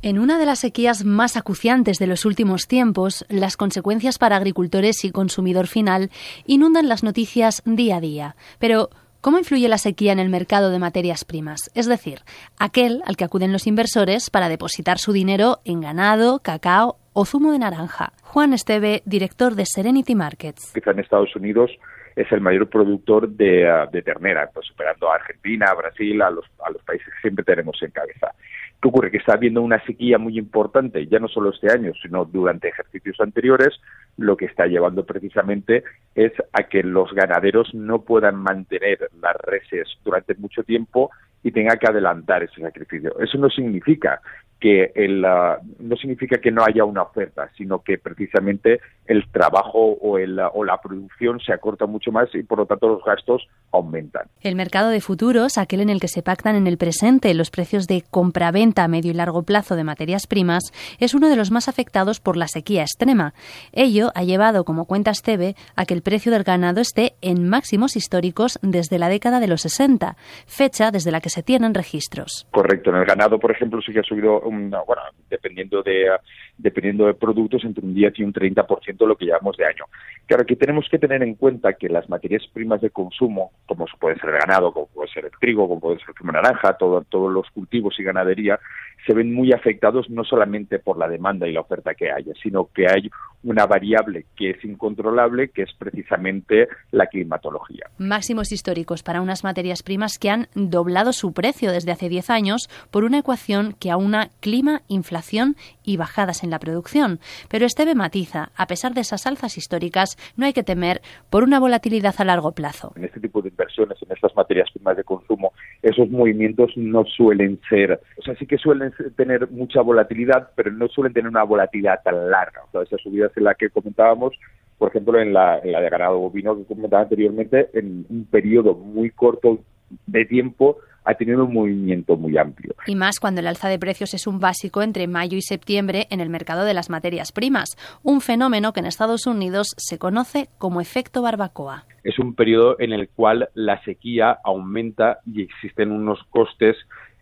En una de las sequías más acuciantes de los últimos tiempos, las consecuencias para agricultores y consumidor final inundan las noticias día a día. Pero, ¿cómo influye la sequía en el mercado de materias primas? Es decir, aquel al que acuden los inversores para depositar su dinero en ganado, cacao o zumo de naranja. Juan Esteve, director de Serenity Markets. En Estados Unidos es el mayor productor de, ah, ternera, pues superando a Argentina, a Brasil, a los, a los países que siempre tenemos en cabeza. ¿Qué ocurre? Que está habiendo una sequía muy importante, ya no solo este año, sino durante ejercicios anteriores, lo que está llevando precisamente es a que los ganaderos no puedan mantener las reses durante mucho tiempo y tenga que adelantar ese sacrificio. Eso no significa que el, no significa que no haya una oferta, sino que precisamente el trabajo o, el, o la producción se acorta mucho más y por lo tanto los gastos aumentan. El mercado de futuros, aquel en el que se pactan en el presente los precios de compra-venta a medio y largo plazo de materias primas, es uno de los más afectados por la sequía extrema. Ello ha llevado, como cuenta Esteve, a que el precio del ganado esté en máximos históricos desde la década de los 60, fecha desde la que se tienen registros. Correcto, en el ganado, por ejemplo, sí que ha subido bueno, dependiendo de, dependiendo de productos, entre un 10 y un 30% lo que llevamos de año. Claro, que tenemos que tener en cuenta que las materias primas de consumo, como puede ser el ganado, como puede ser el trigo, como puede ser el zumo naranja, todo, todos los cultivos y ganadería, se ven muy afectados no solamente por la demanda y la oferta que haya, sino que hay una variable que es incontrolable, que es precisamente la climatología. Máximos históricos para unas materias primas que han doblado su precio desde hace 10 años por una ecuación que aúna clima, inflación y bajadas en la producción. Pero Esteve matiza, a pesar de esas alzas históricas, no hay que temer por una volatilidad a largo plazo. En este tipo de inversiones, en estas materias primas de consumo, esos movimientos no suelen ser, o sea, sí que suelen tener mucha volatilidad, pero no suelen tener una volatilidad tan larga. O sea, esas subidas en las que comentábamos, por ejemplo, en la, en la de ganado bovino que comentaba anteriormente, en un periodo muy corto de tiempo ha tenido un movimiento muy amplio. Y más cuando el alza de precios es un básico entre mayo y septiembre en el mercado de las materias primas, un fenómeno que en Estados Unidos se conoce como efecto barbacoa. Es un periodo en el cual la sequía aumenta y existen unos costes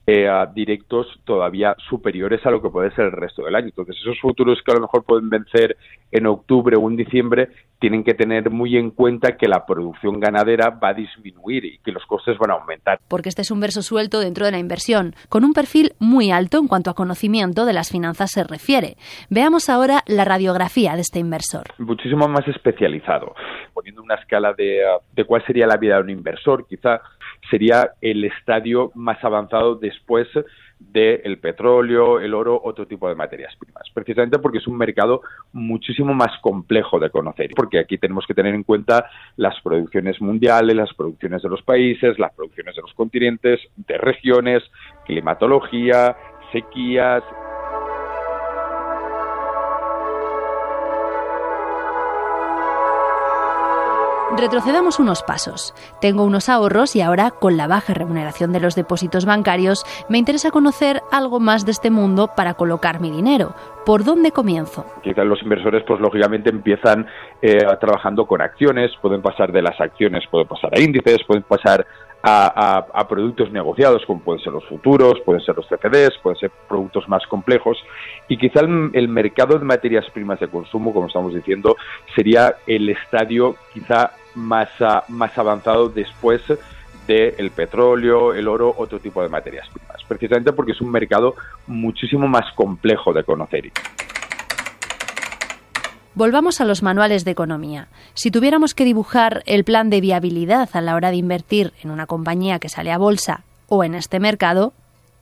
eh, directos todavía superiores a lo que puede ser el resto del año. Entonces, esos futuros que a lo mejor pueden vencer en octubre o en diciembre tienen que tener muy en cuenta que la producción ganadera va a disminuir y que los costes van a aumentar. Porque este es un verso suelto dentro de la inversión, con un perfil muy alto en cuanto a conocimiento de las finanzas se refiere. Veamos ahora la radiografía de este inversor. Muchísimo más especializado, poniendo una escala de, de cuál sería la vida de un inversor, quizá sería el estadio más avanzado después del petróleo, el oro, otro tipo de materias primas. Precisamente porque es un mercado muchísimo más complejo de conocer, porque aquí tenemos que tener en cuenta las producciones mundiales, las producciones de los países, las producciones de los continentes, de regiones, climatología, sequías, Retrocedamos unos pasos. Tengo unos ahorros y ahora, con la baja remuneración de los depósitos bancarios, me interesa conocer algo más de este mundo para colocar mi dinero. ¿Por dónde comienzo? Los inversores, pues lógicamente empiezan eh, trabajando con acciones, pueden pasar de las acciones, pueden pasar a índices, pueden pasar a, productos negociados, como pueden ser los futuros, pueden ser los CFDs, pueden ser productos más complejos. Y quizá el, mercado de materias primas de consumo, como estamos diciendo, sería el estadio quizá más, más avanzado después del petróleo, el oro, otro tipo de materias primas. Precisamente porque es un mercado muchísimo más complejo de conocer. Volvamos a los manuales de economía. Si tuviéramos que dibujar el plan de viabilidad a la hora de invertir en una compañía que sale a bolsa o en este mercado,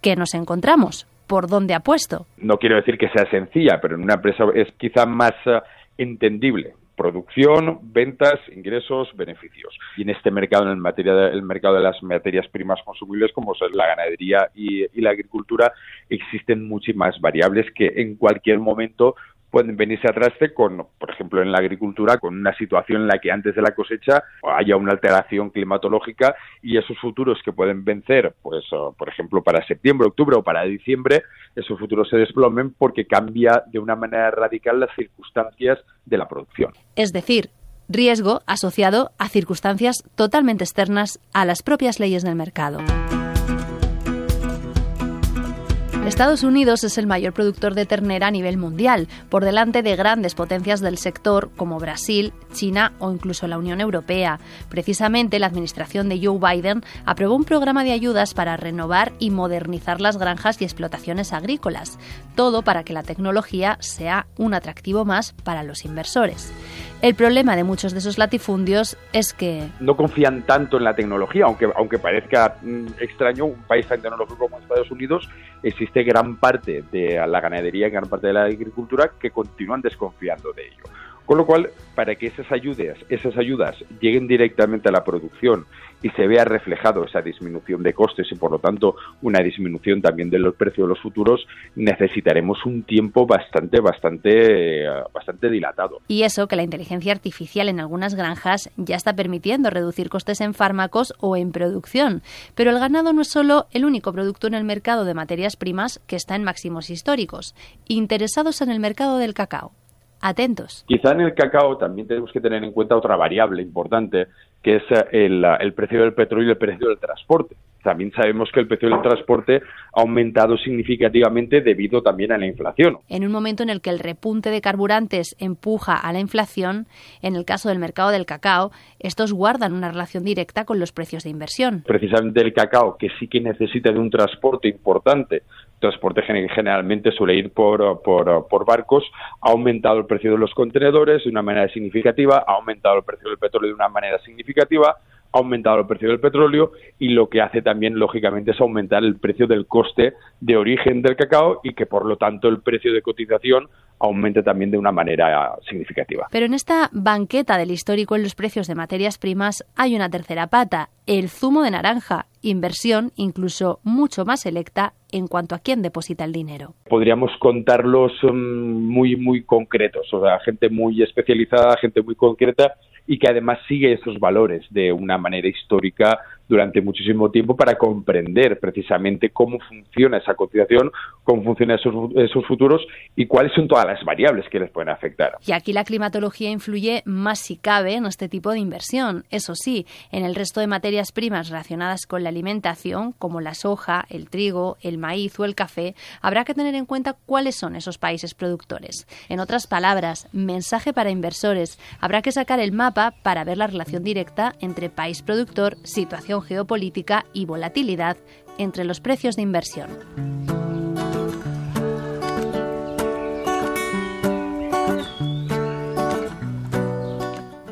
¿qué nos encontramos? ¿Por dónde apuesto? No quiero decir que sea sencilla, pero en una empresa es quizá más eh, entendible producción, ventas, ingresos, beneficios. Y en este mercado, en el, materia el mercado de las materias primas consumibles, como son la ganadería y, y, la agricultura, existen muchísimas variables que en cualquier momento pueden venirse a traste con, por ejemplo, en la agricultura, con una situación en la que antes de la cosecha haya una alteración climatológica y esos futuros que pueden vencer, pues, por ejemplo, para septiembre, octubre o para diciembre, esos futuros se desplomen porque cambia de una manera radical las circunstancias de la producción. Es decir, riesgo asociado a circunstancias totalmente externas a las propias leyes del mercado. Estados Unidos es el mayor productor de ternera a nivel mundial, por delante de grandes potencias del sector como Brasil, China o incluso la Unión Europea. Precisamente la administración de Joe Biden aprobó un programa de ayudas para renovar y modernizar las granjas y explotaciones agrícolas, todo para que la tecnología sea un atractivo más para los inversores. El problema de muchos de esos latifundios es que... No confían tanto en la tecnología, aunque, aunque parezca mm, extraño, un país tan tecnológico como Estados Unidos, existe gran parte de la ganadería, gran parte de la agricultura que continúan desconfiando de ello. Con lo cual, para que esas ayudas, esas ayudas lleguen directamente a la producción y se vea reflejado esa disminución de costes y por lo tanto una disminución también de los precios de los futuros, necesitaremos un tiempo bastante, bastante, bastante dilatado. Y eso que la inteligencia artificial en algunas granjas ya está permitiendo reducir costes en fármacos o en producción. Pero el ganado no es solo el único producto en el mercado de materias primas que está en máximos históricos. Interesados en el mercado del cacao atentos. Quizá en el cacao también tenemos que tener en cuenta otra variable importante, que es el, el precio del petróleo y el precio del transporte. También sabemos que el precio del transporte ha aumentado significativamente debido también a la inflación. En un momento en el que el repunte de carburantes empuja a la inflación, en el caso del mercado del cacao, estos guardan una relación directa con los precios de inversión. Precisamente el cacao, que sí que necesita de un transporte importante, transporte generalmente suele ir por, por, por barcos, ha aumentado el precio de los contenedores de una manera significativa, ha aumentado el precio del petróleo de una manera significativa, ha aumentado el precio del petróleo y lo que hace también, lógicamente, es aumentar el precio del coste de origen del cacao y que, por lo tanto, el precio de cotización aumente también de una manera significativa. Pero en esta banqueta del histórico en los precios de materias primas hay una tercera pata, el zumo de naranja, inversión incluso mucho más selecta en cuanto a quién deposita el dinero. Podríamos contarlos mm, muy, muy concretos, o sea, gente muy especializada, gente muy concreta y que además sigue esos valores de una manera histórica durante muchísimo tiempo para comprender precisamente cómo funciona esa cotización, cómo funcionan esos, futuros y cuáles son todas las variables que les pueden afectar. Y aquí la climatología influye más si cabe en este tipo de inversión. Eso sí, en el resto de materias primas relacionadas con la alimentación, como la soja, el trigo, el maíz o el café, habrá que tener en cuenta cuáles son esos países productores. En otras palabras, mensaje para inversores, habrá que sacar el mapa para ver la relación directa entre país productor, situación geopolítica y volatilidad entre los precios de inversión.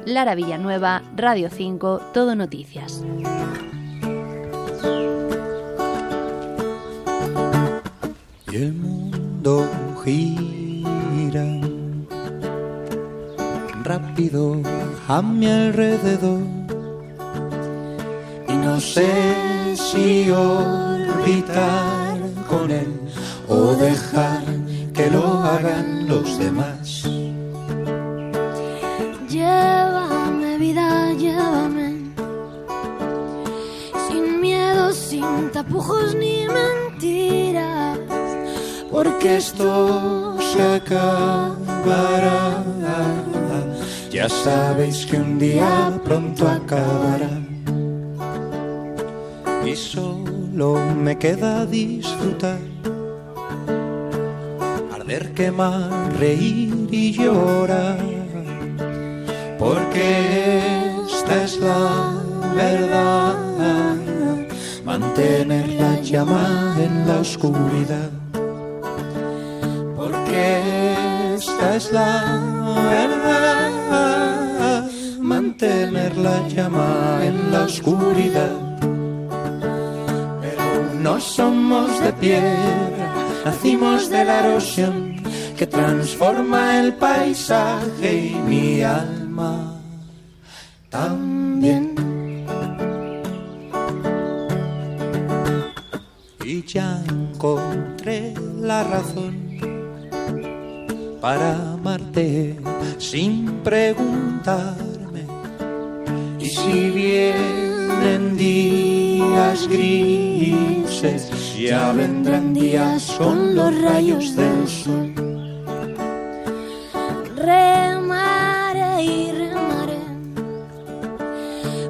Lara Villanueva, Radio 5, Todo Noticias. Y el mundo gira rápido a mi alrededor no sé si orbitar con él o dejar que lo hagan los demás. Llévame vida, llévame, sin miedo, sin tapujos ni mentiras, porque esto se acabará. Ya sabéis que un día pronto acabará y solo me queda disfrutar. Arder, quemar, reír y llorar, porque esta es la verdad. Mantener la llama en la oscuridad, porque esta es la verdad. Mantener la llama en la oscuridad no somos de piedra, nacimos de la erosión que transforma el paisaje y mi alma también. Y ya encontré la razón para amarte sin preguntarme. Y si vienen días días grises, ya vendrán días con los rayos del sol. Remaré y remaré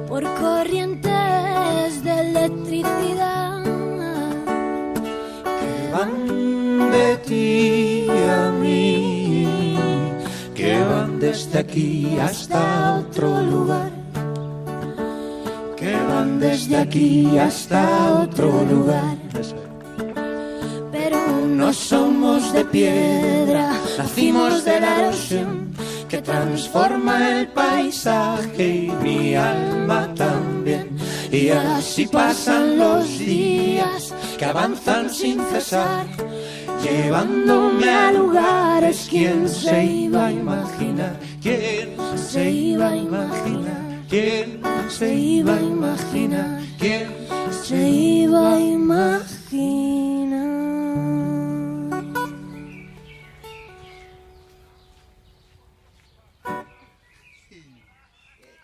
por corrientes de electricidad que van de ti a mí, que van desde aquí hasta otro lugar. Desde aquí hasta otro lugar. Pero no somos de piedra, nacimos de la erosión que transforma el paisaje y mi alma también. Y así pasan los días que avanzan sin cesar, llevándome a lugares. ¿Quién se iba a imaginar? ¿Quién se iba a imaginar? ¿Quién se iba a imaginar? ¿Quién se iba a imaginar?